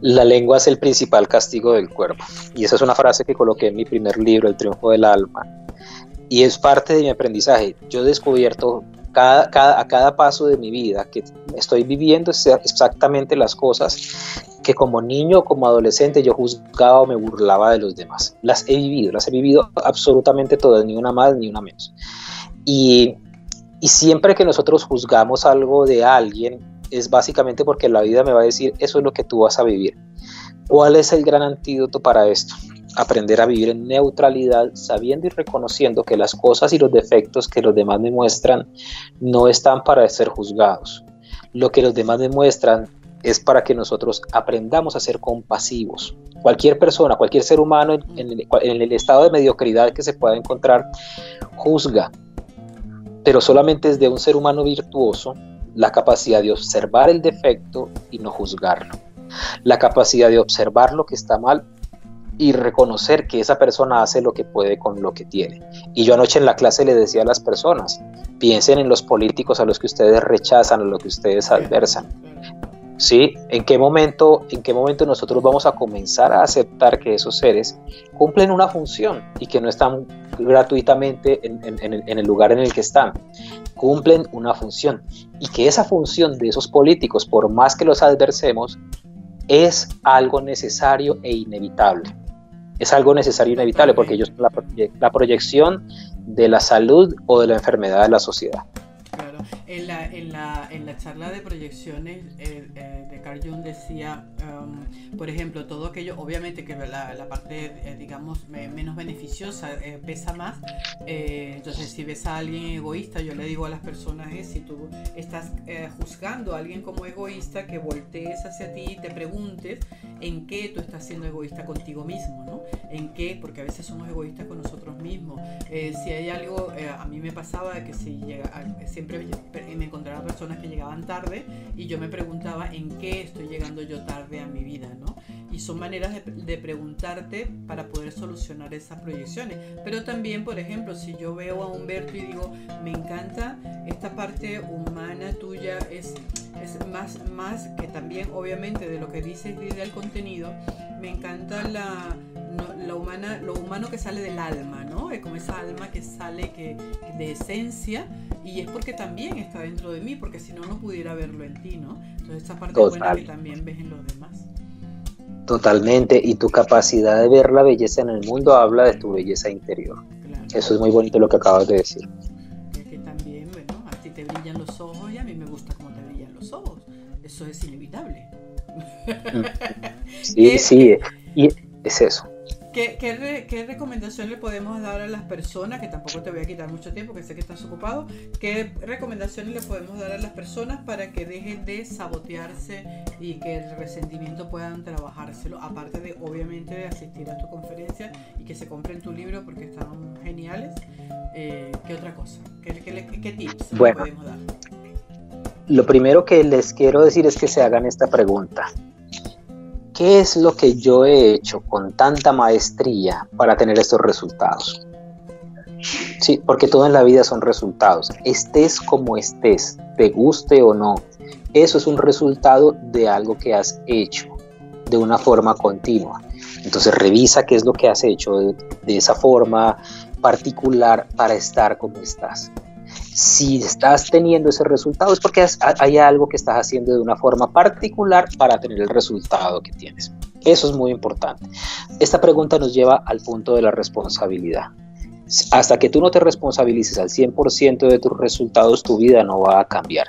La lengua es el principal castigo del cuerpo. Y esa es una frase que coloqué en mi primer libro, El triunfo del alma. Y es parte de mi aprendizaje. Yo he descubierto a cada paso de mi vida que estoy viviendo exactamente las cosas que como niño o como adolescente yo juzgaba o me burlaba de los demás. Las he vivido, las he vivido absolutamente todas, ni una más ni una menos. Y, y siempre que nosotros juzgamos algo de alguien, es básicamente porque la vida me va a decir, eso es lo que tú vas a vivir. ¿Cuál es el gran antídoto para esto? Aprender a vivir en neutralidad, sabiendo y reconociendo que las cosas y los defectos que los demás me muestran no están para ser juzgados. Lo que los demás me muestran es para que nosotros aprendamos a ser compasivos. Cualquier persona, cualquier ser humano en, el, estado de mediocridad que se pueda encontrar, juzga, pero solamente es de un ser humano virtuoso la capacidad de observar el defecto y no juzgarlo. La capacidad de observar lo que está mal y reconocer que esa persona hace lo que puede con lo que tiene. Y yo anoche en la clase le decía a las personas, piensen en los políticos a los que ustedes rechazan, a los que ustedes adversan. ¿sí? ¿En qué, momento, ¿En qué momento nosotros vamos a comenzar a aceptar que esos seres cumplen una función y que no están gratuitamente en, en, el lugar en el que están? Cumplen una función y que esa función de esos políticos, por más que los adversemos, es algo necesario e inevitable. Es algo necesario e inevitable porque ellos son la, la proyección de la salud o de la enfermedad de la sociedad. En la, en la, en la charla de proyecciones eh, eh, de Carl Jung decía, um, por ejemplo, todo aquello, obviamente que la, la parte, eh, digamos, menos beneficiosa pesa más. entonces, si ves a alguien egoísta, yo le digo a las personas, si tú estás juzgando a alguien como egoísta, que voltees hacia ti y te preguntes en qué tú estás siendo egoísta contigo mismo, ¿no? En qué, porque a veces somos egoístas con nosotros mismos. si hay algo, a mí me pasaba que si llega, siempre me encontraba personas que llegaban tarde y yo me preguntaba en qué estoy llegando yo tarde a mi vida, ¿no? Y son maneras de, preguntarte para poder solucionar esas proyecciones. Pero también, por ejemplo, si yo veo a Humberto y digo, me encanta esta parte humana tuya, es, más, más que también, obviamente, de lo que dices y del contenido, me encanta la, la humana, lo humano que sale del alma, ¿no? Es como esa alma que sale que, de esencia y es porque también está dentro de mí, porque si no, no pudiera verlo en ti, ¿no? Entonces esa parte buena que también ves en los demás. Totalmente, y tu capacidad de ver la belleza en el mundo habla de tu belleza interior. Eso es muy bonito lo que acabas de decir. Eso es inevitable. Sí, sí, y es eso. ¿Qué, recomendación le podemos dar a las personas, que tampoco te voy a quitar mucho tiempo, que sé que estás ocupado, qué recomendaciones le podemos dar a las personas para que dejen de sabotearse y que el resentimiento puedan trabajárselo, aparte de obviamente de asistir a tu conferencia y que se compren tu libro porque están geniales, Eh, ¿Qué otra cosa? ¿Qué, tips podemos dar? Lo primero que les quiero decir es que se hagan esta pregunta. ¿Qué es lo que yo he hecho con tanta maestría para tener estos resultados? Sí, porque todo en la vida son resultados. Estés como estés, te guste o no, eso es un resultado de algo que has hecho de una forma continua. Entonces revisa qué es lo que has hecho de, esa forma particular para estar como estás. Si estás teniendo ese resultado es porque hay algo que estás haciendo de una forma particular para tener el resultado que tienes. Eso es muy importante. Esta pregunta nos lleva al punto de la responsabilidad hasta que tú no te responsabilices al 100% de tus resultados, tu vida no va a cambiar.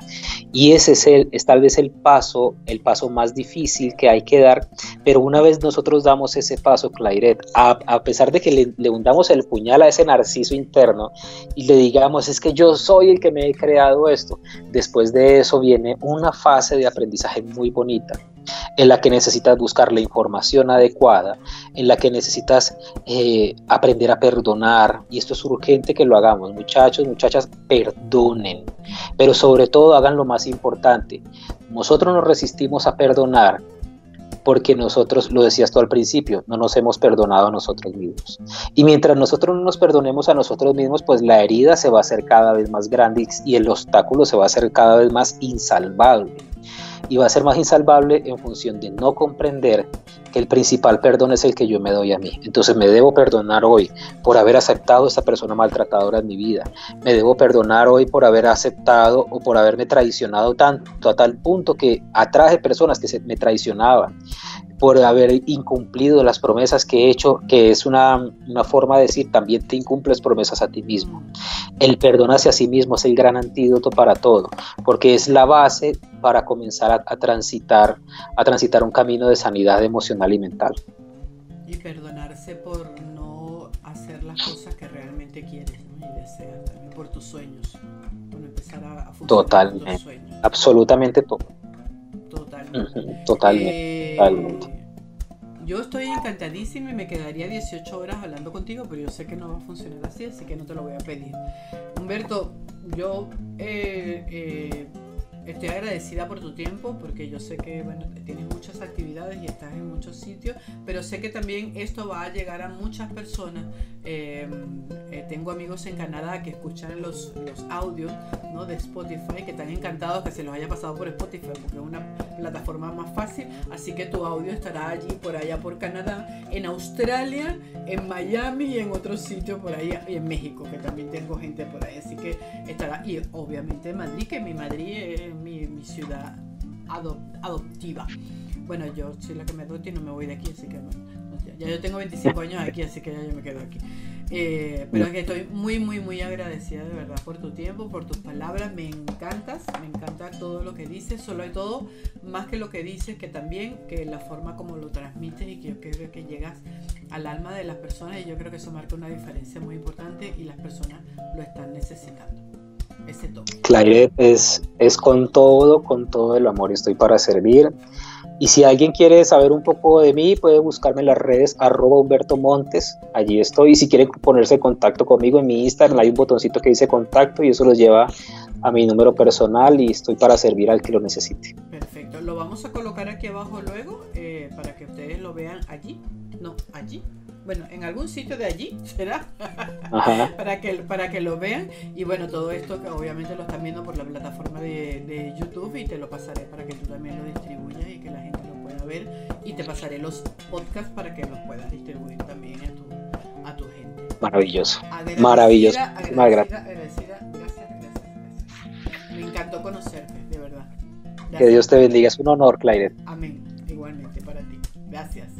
Y ese es, el, es tal vez el paso, el paso más difícil que hay que dar, pero una vez nosotros damos ese paso, Clairet, a, a pesar de que le, le, hundamos el puñal a ese narciso interno y le digamos, es que yo soy el que me he creado esto, después de eso viene una fase de aprendizaje muy bonita en la que necesitas buscar la información adecuada, en la que necesitas eh, aprender a perdonar, y esto es urgente que lo hagamos, muchachos, muchachas, perdonen, pero sobre todo hagan lo más importante, nosotros nos resistimos a perdonar porque nosotros, lo decías tú al principio, no nos hemos perdonado a nosotros mismos. Y mientras nosotros no nos perdonemos a nosotros mismos, pues la herida se va a hacer cada vez más grande y el obstáculo se va a hacer cada vez más insalvable y va a ser más insalvable en función de no comprender que el principal perdón es el que yo me doy a mí. Entonces me debo perdonar hoy por haber aceptado a esta persona maltratadora en mi vida. Me debo perdonar hoy por haber aceptado o por haberme traicionado tanto a tal punto que atraje personas que se me traicionaban por haber incumplido las promesas que he hecho, que es una, forma de decir, también te incumples promesas a ti mismo. El perdón hacia sí mismo es el gran antídoto para todo, porque es la base para comenzar a, transitar, a transitar un camino de sanidad emocional y mental. Y perdonarse por no hacer las cosas que realmente quieres y deseas, también por tus sueños, por empezar a, funcionar Totalmente, tus sueños. absolutamente todo. Totalmente. Eh, yo estoy encantadísima y me quedaría 18 horas hablando contigo, pero yo sé que no va a funcionar así, así que no te lo voy a pedir. Humberto, yo eh, eh, estoy agradecida por tu tiempo porque yo sé que bueno, tienes muchas actividades y estás en muchos sitios, pero sé que también esto va a llegar a muchas personas. Em, eh, tengo amigos en Canadá que escuchan los, los audios ¿no? de Spotify, que están encantados que se los haya pasado por Spotify porque es una plataforma más fácil, así que tu audio estará allí, por allá, por Canadá, en Australia, en Miami y en otros sitios por ahí, y en México, que también tengo gente por ahí, así que estará, y obviamente Madrid, que mi Madrid es mi, ciudad adoptiva. Bueno, yo soy la que me adopto y no me voy de aquí, así que no, ya, yo tengo 25 años aquí, así que ya yo me quedo aquí. Eh, pero es que estoy muy, muy, muy agradecida de verdad por tu tiempo, por tus palabras. Me encantas, me encanta todo lo que dices, solo hay todo, más que lo que dices, que también que la forma como lo transmites y que yo creo que llegas al alma de las personas y yo creo que eso marca una diferencia muy importante y las personas lo están necesitando. Claret es, es con todo, con todo el amor estoy para servir. Y si alguien quiere saber un poco de mí, puede buscarme en las redes arroba Humberto Montes, allí estoy. Y si quiere ponerse en contacto conmigo en mi Instagram, hay un botoncito que dice contacto y eso los lleva a mi número personal y estoy para servir al que lo necesite. Perfecto, lo vamos a colocar aquí abajo luego eh, para que ustedes lo vean allí, no, allí, bueno, en algún sitio de allí, ¿será? para, que, para que lo vean. Y bueno, todo esto que obviamente lo están viendo por la plataforma de, YouTube y te lo pasaré para que tú también lo distribuyas y que la gente lo pueda ver. Y te pasaré los podcasts para que los puedas distribuir también a tu, a tu gente. Maravilloso. Maravilloso. gracias. Gracias, gracias, Me encantó conocerte, de verdad. Que Dios te bendiga. Es un honor, Claire. Amén. Igualmente para ti. Gracias.